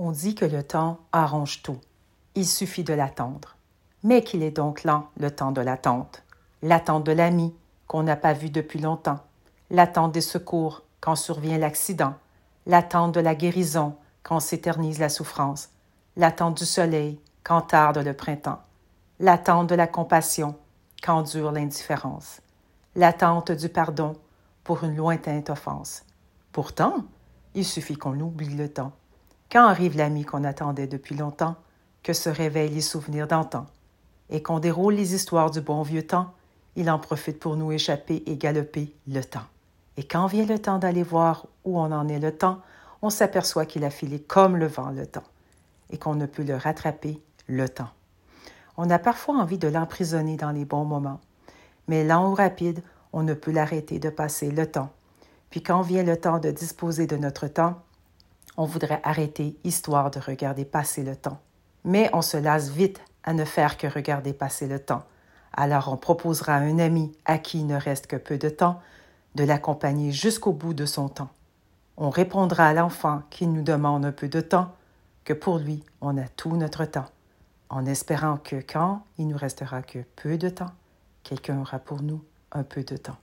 On dit que le temps arrange tout. Il suffit de l'attendre. Mais qu'il est donc lent, le temps de l'attente. L'attente de l'ami, qu'on n'a pas vu depuis longtemps. L'attente des secours, quand survient l'accident. L'attente de la guérison, quand s'éternise la souffrance. L'attente du soleil, quand tarde le printemps. L'attente de la compassion, quand dure l'indifférence. L'attente du pardon pour une lointaine offense. Pourtant, il suffit qu'on oublie le temps. Quand arrive l'ami qu'on attendait depuis longtemps, que se réveillent les souvenirs d'antan, et qu'on déroule les histoires du bon vieux temps, il en profite pour nous échapper et galoper le temps. Et quand vient le temps d'aller voir où on en est le temps, on s'aperçoit qu'il a filé comme le vent le temps, et qu'on ne peut le rattraper le temps. On a parfois envie de l'emprisonner dans les bons moments, mais lent ou rapide, on ne peut l'arrêter de passer le temps. Puis quand vient le temps de disposer de notre temps, on voudrait arrêter histoire de regarder passer le temps. Mais on se lasse vite à ne faire que regarder passer le temps. Alors on proposera à un ami à qui il ne reste que peu de temps de l'accompagner jusqu'au bout de son temps. On répondra à l'enfant qui nous demande un peu de temps que pour lui on a tout notre temps, en espérant que quand il nous restera que peu de temps, quelqu'un aura pour nous un peu de temps.